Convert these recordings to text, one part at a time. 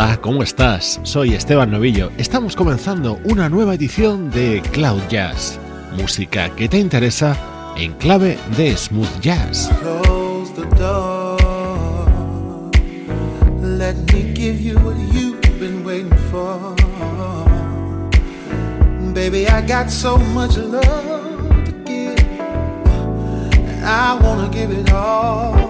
Hola, ¿cómo estás? Soy Esteban Novillo. Estamos comenzando una nueva edición de Cloud Jazz, música que te interesa en clave de smooth jazz. Close the door. Let me give you what you've been waiting for. Baby, I got so much love to give. I wanna give it all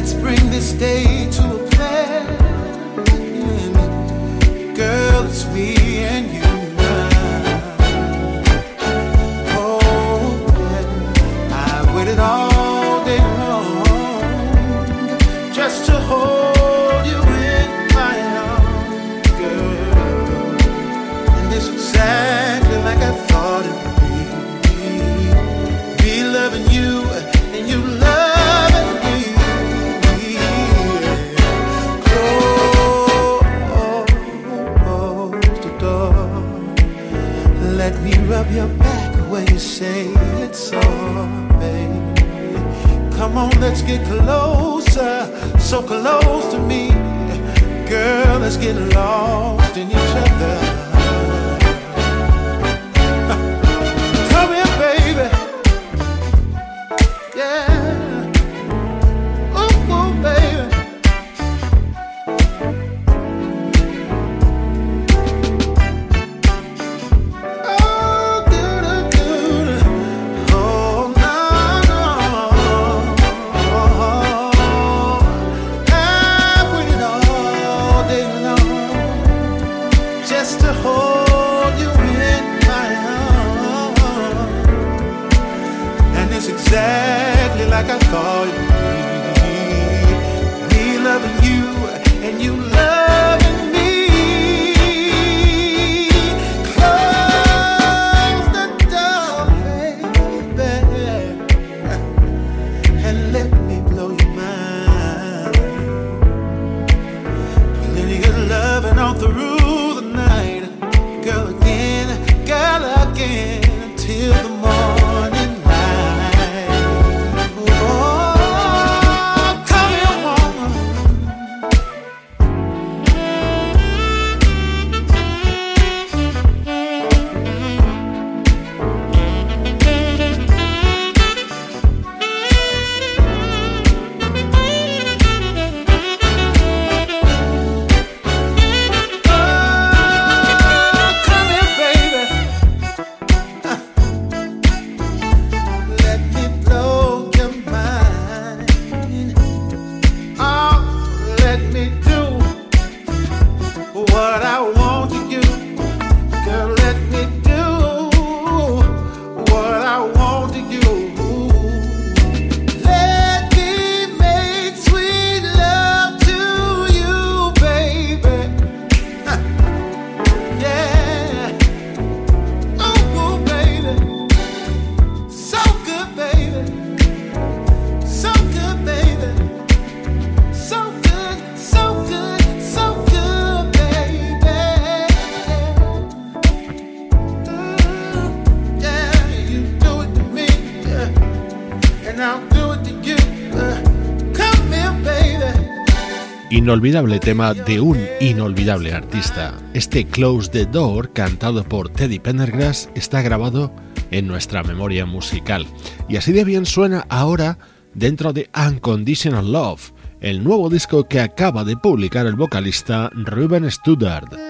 Let's bring this day to inolvidable tema de un inolvidable artista. Este Close the Door, cantado por Teddy Pendergrass, está grabado en nuestra memoria musical. Y así de bien suena ahora dentro de Unconditional Love, el nuevo disco que acaba de publicar el vocalista Ruben Studdard.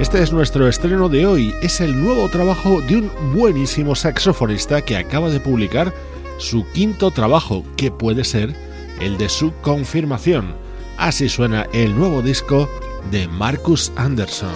Este es nuestro estreno de hoy. Es el nuevo trabajo de un buenísimo saxofonista que acaba de publicar su quinto trabajo, que puede ser el de su confirmación. Así suena el nuevo disco de Marcus Anderson.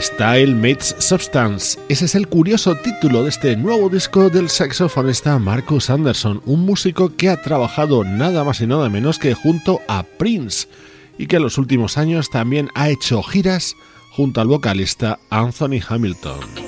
Style Meets Substance. Ese es el curioso título de este nuevo disco del saxofonista Marcus Anderson, un músico que ha trabajado nada más y nada menos que junto a Prince. y que en los últimos años también ha hecho giras junto al vocalista Anthony Hamilton.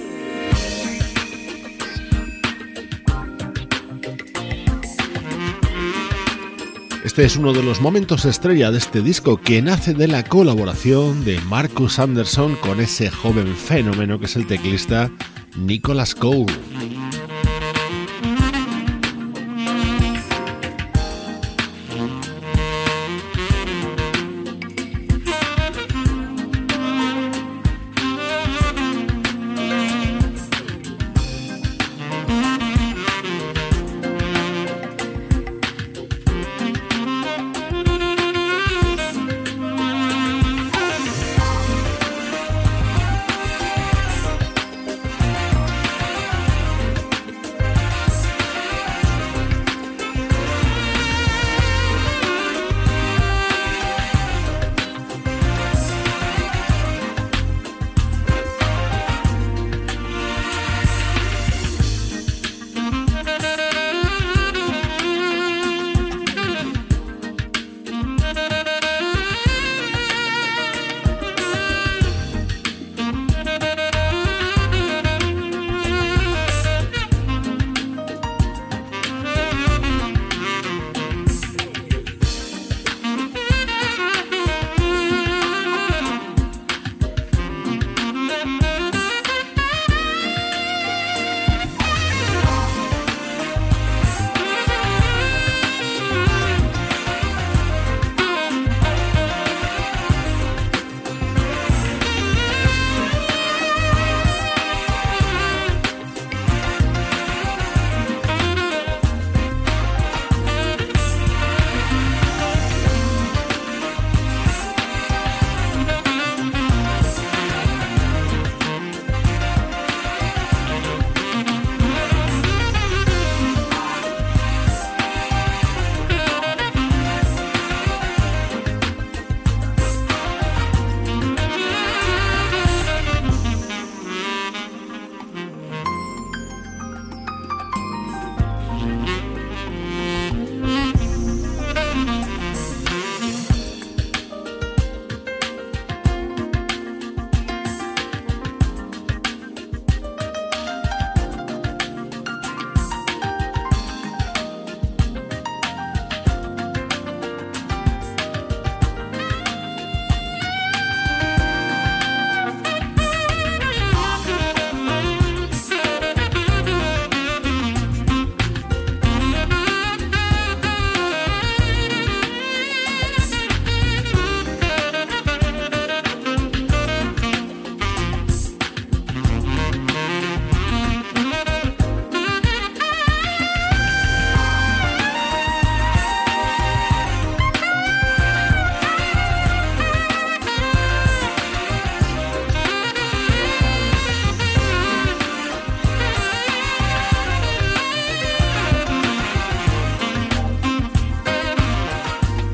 Este es uno de los momentos estrella de este disco que nace de la colaboración de Marcus Anderson con ese joven fenómeno que es el teclista Nicholas Cole.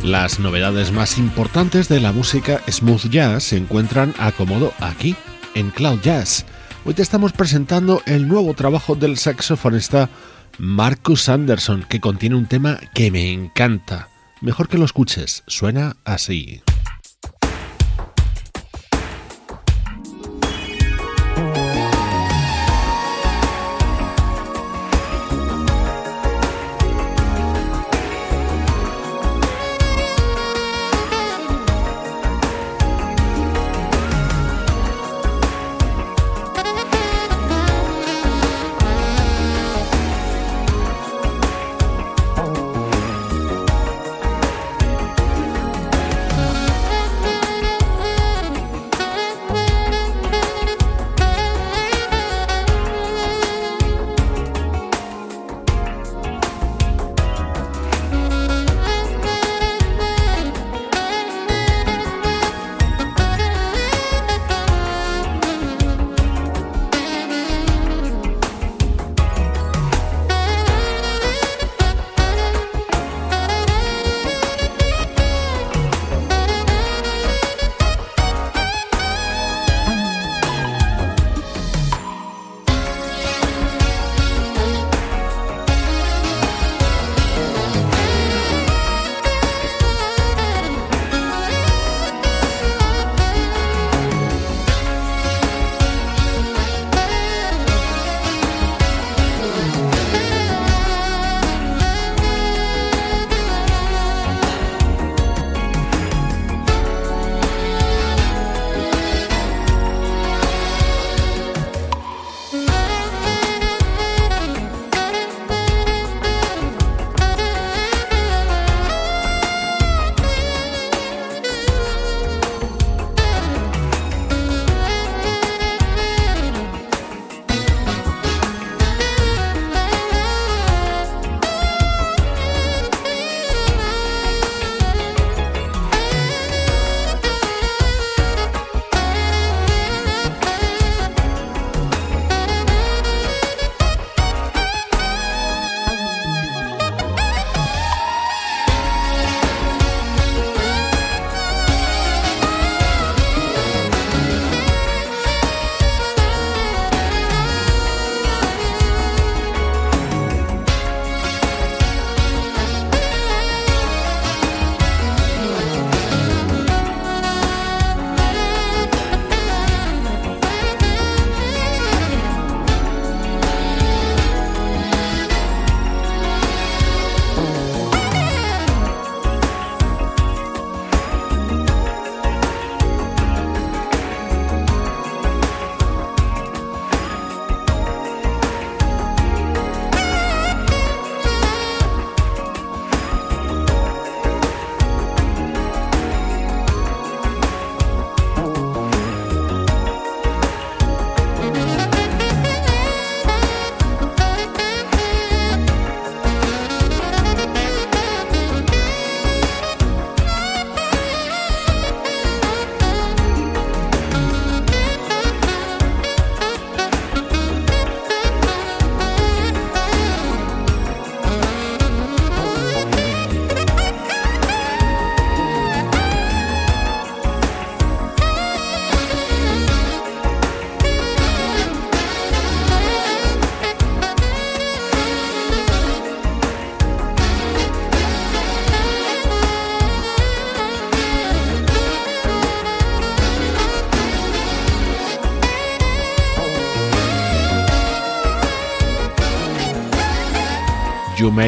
Las novedades más importantes de la música smooth jazz se encuentran acomodo aquí, en Cloud Jazz. Hoy te estamos presentando el nuevo trabajo del saxofonista Marcus Anderson, que contiene un tema que me encanta. Mejor que lo escuches, suena así.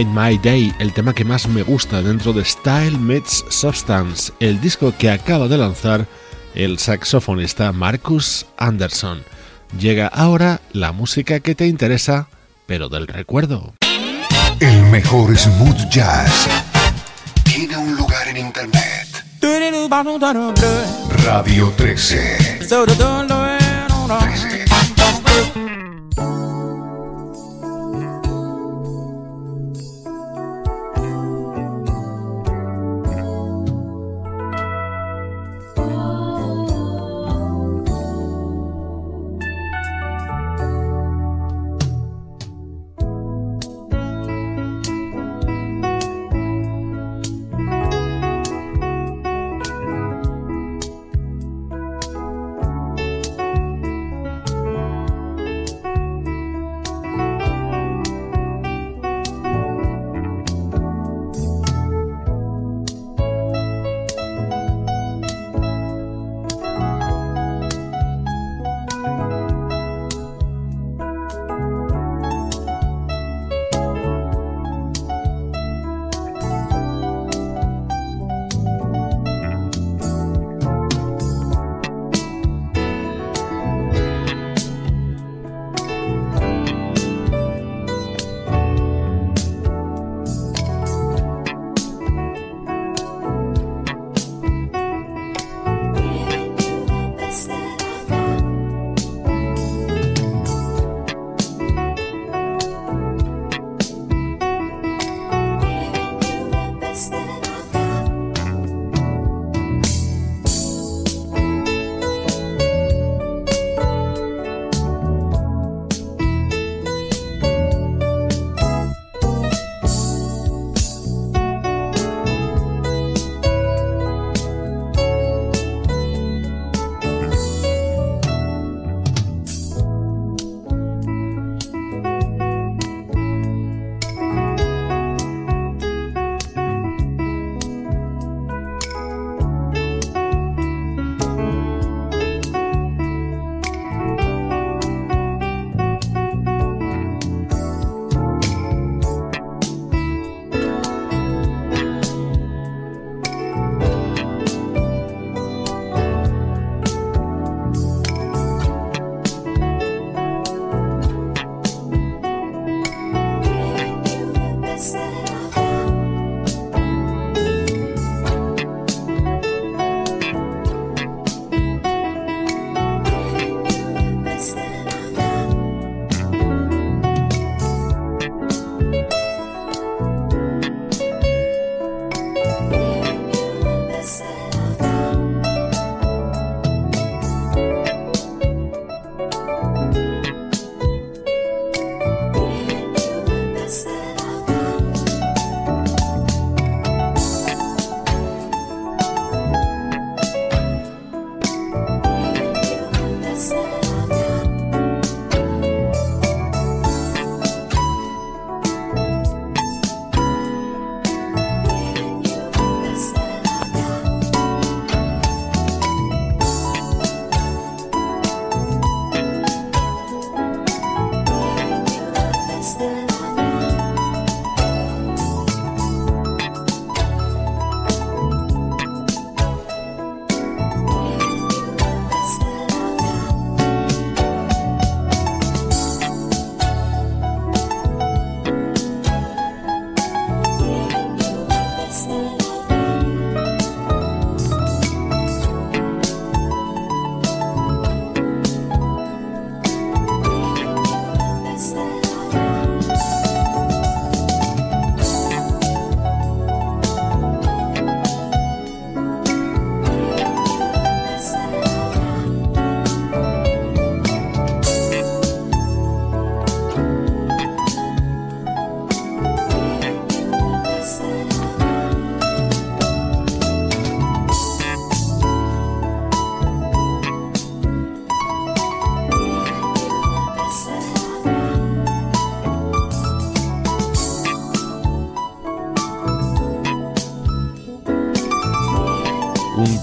Made My Day, el tema que más me gusta dentro de Style Meets Substance, el disco que acaba de lanzar el saxofonista Marcus Anderson. Llega ahora la música que te interesa, pero del recuerdo. El mejor smooth jazz tiene un lugar en internet. Radio 13. 13.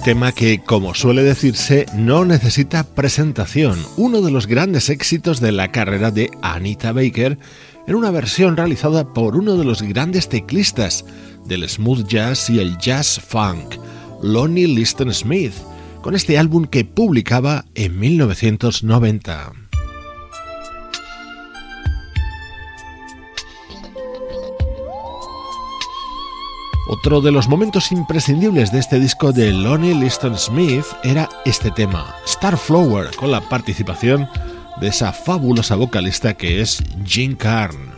Tema que, como suele decirse, no necesita presentación, uno de los grandes éxitos de la carrera de Anita Baker, en una versión realizada por uno de los grandes teclistas del smooth jazz y el jazz funk, Lonnie Liston Smith, con este álbum que publicaba en 1990. Otro de los momentos imprescindibles de este disco de Lonnie Liston Smith era este tema, Starflower, con la participación de esa fabulosa vocalista que es Jean Carn.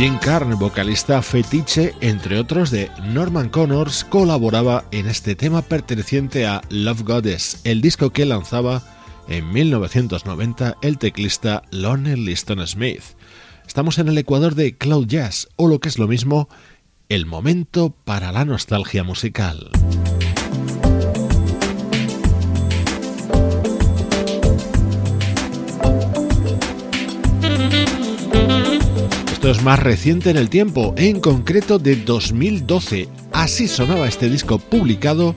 Jim Carn, vocalista fetiche, entre otros de Norman Connors, colaboraba en este tema perteneciente a Love Goddess, el disco que lanzaba en 1990 el teclista Lonnie Liston Smith. Estamos en el ecuador de Cloud Jazz, o lo que es lo mismo, el momento para la nostalgia musical. Esto es más reciente en el tiempo, en concreto de 2012. Así sonaba este disco publicado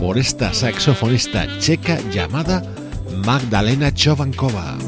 por esta saxofonista checa llamada Magdalena Chovankova.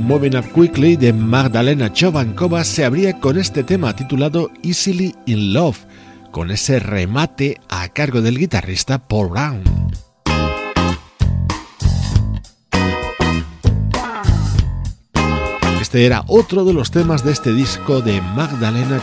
Moving Up Quickly de Magdalena Chovankova se abría con este tema titulado Easily in Love, con ese remate a cargo del guitarrista Paul Brown. Este era otro de los temas de este disco de Magdalena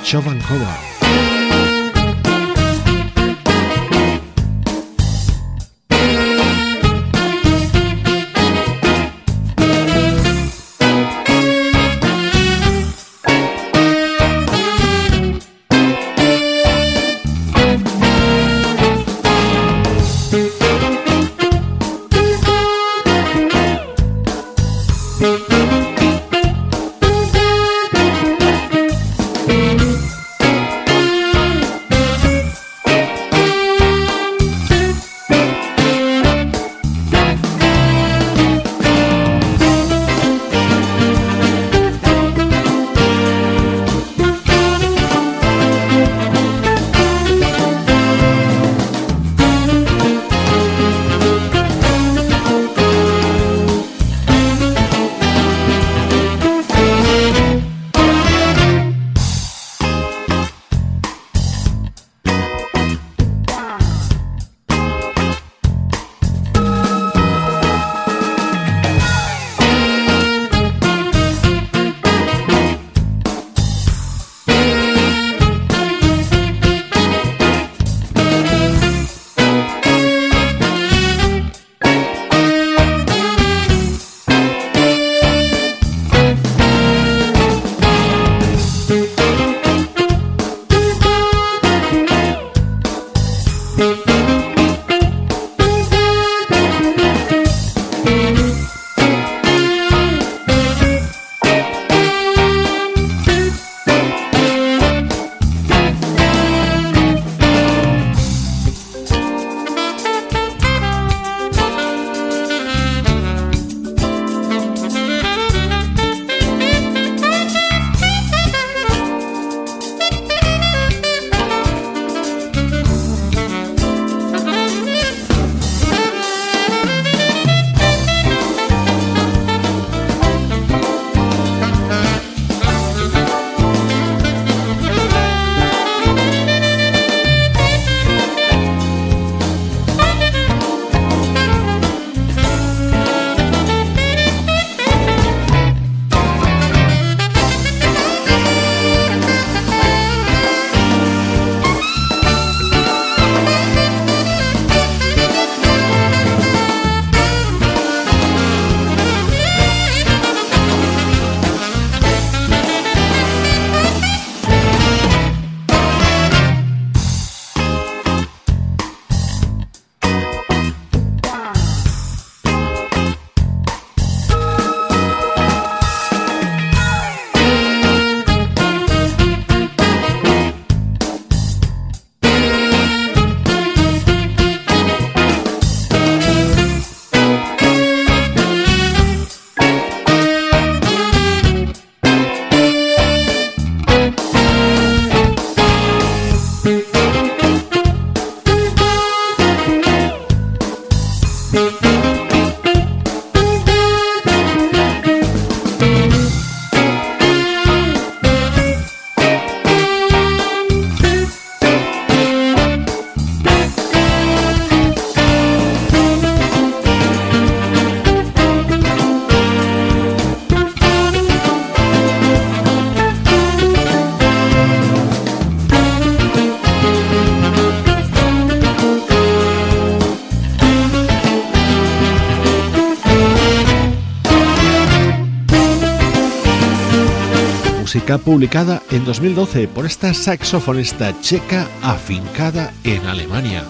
Publicada en 2012 por esta saxofonista checa afincada en Alemania,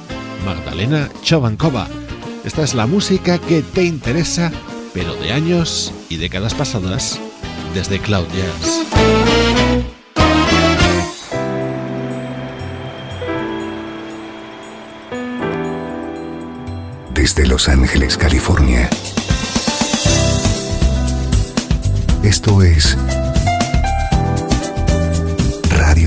Magdalena Chovankova. Esta es la música que te interesa, pero de años y décadas pasadas, desde Cloud Jazz. Desde Los Ángeles, California. Esto es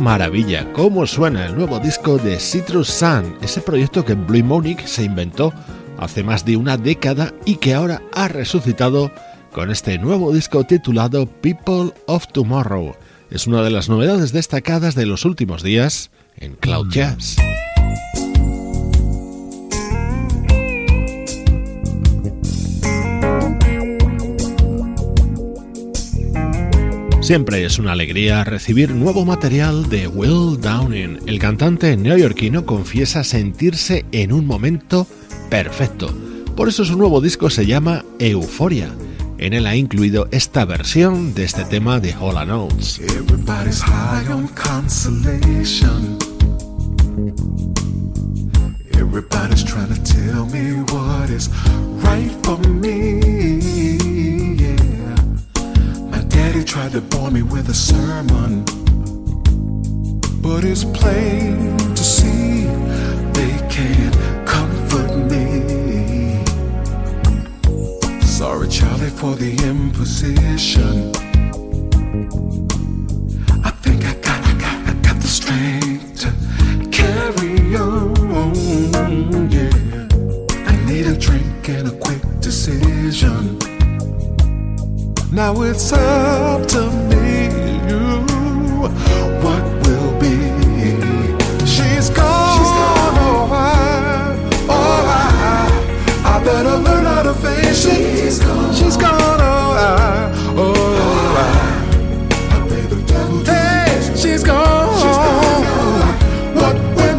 Maravilla. ¿Cómo suena el nuevo disco de Citrus Sun? Ese proyecto que Blue Monique se inventó hace más de una década y que ahora ha resucitado con este nuevo disco titulado People of Tomorrow. Es una de las novedades destacadas de los últimos días en Cloud Jazz. Siempre es una alegría recibir nuevo material de Will Downing. El cantante neoyorquino confiesa sentirse en un momento perfecto. Por eso su nuevo disco se llama Euforia. En él ha incluido esta versión de este tema de Hola Notes. Everybody's high on consolation. Everybody's trying to tell me what is right for me. Daddy tried to bore me with a sermon, but it's plain to see they can't comfort me. Sorry, Charlie, for the imposition. I think I got, I got, I got the strength to carry on. Yeah, I need a drink and a quick decision. Now it's up to me, you, what will be. She's gone, She's gone. oh I, oh I, I better learn how to face it. She's gone, She's gone, oh I, oh I, I pay the devil. Hey, she's gone. She's gone. Oh, what went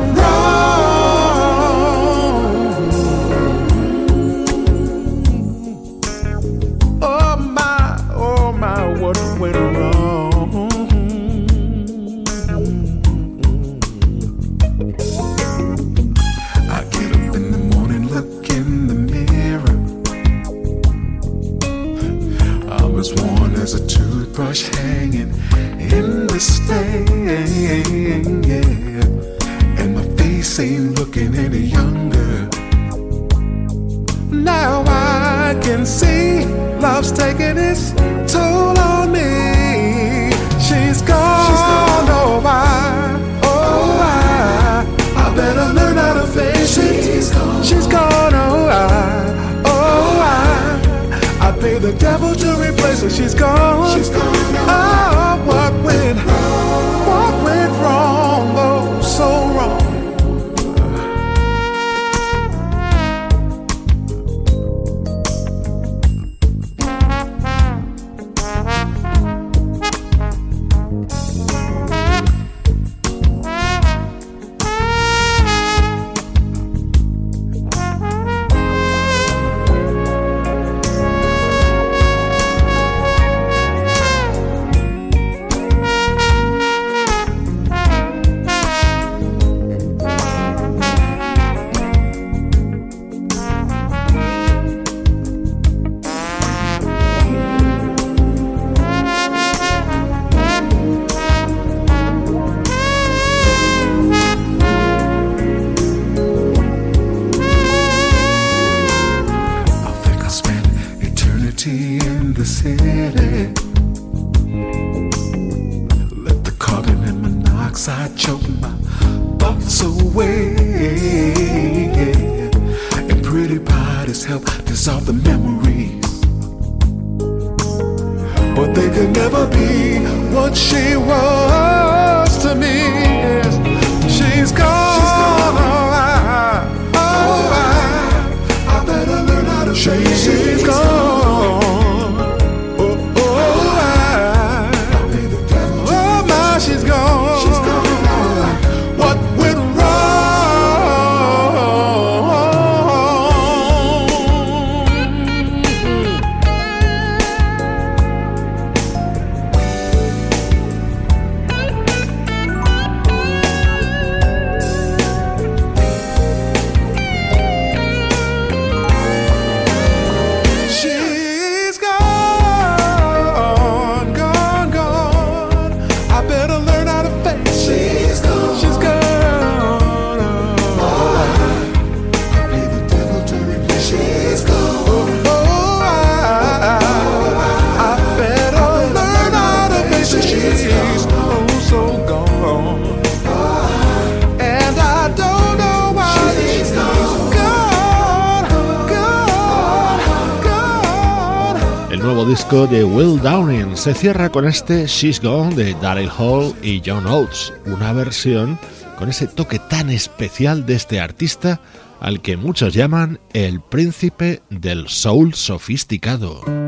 away. And pretty bodies help dissolve the memories. But they could never be what she was to me. Disco de Will Downing. Se cierra con este She's Gone de Daryl Hall y John Oates, una versión con ese toque tan especial de este artista al que muchos llaman el príncipe del soul sofisticado.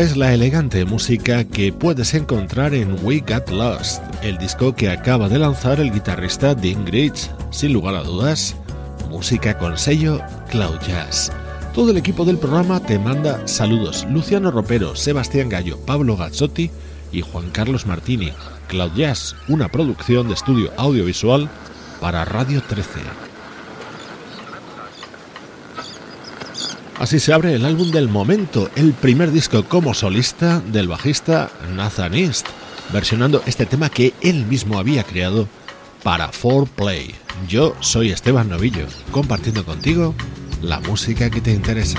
Es la elegante música que puedes encontrar en We Got Lost, el disco que acaba de lanzar el guitarrista Dean Gritch. Sin lugar a dudas, música con sello Cloud Jazz. Todo el equipo del programa te manda saludos. Luciano Ropero, Sebastián Gallo, Pablo Gazzotti y Juan Carlos Martini. Cloud Jazz, una producción de estudio audiovisual para Radio 13. Así se abre el álbum del momento, el primer disco como solista del bajista Nathan East, versionando este tema que él mismo había creado para 4Play. Yo soy Esteban Novillo, compartiendo contigo la música que te interesa.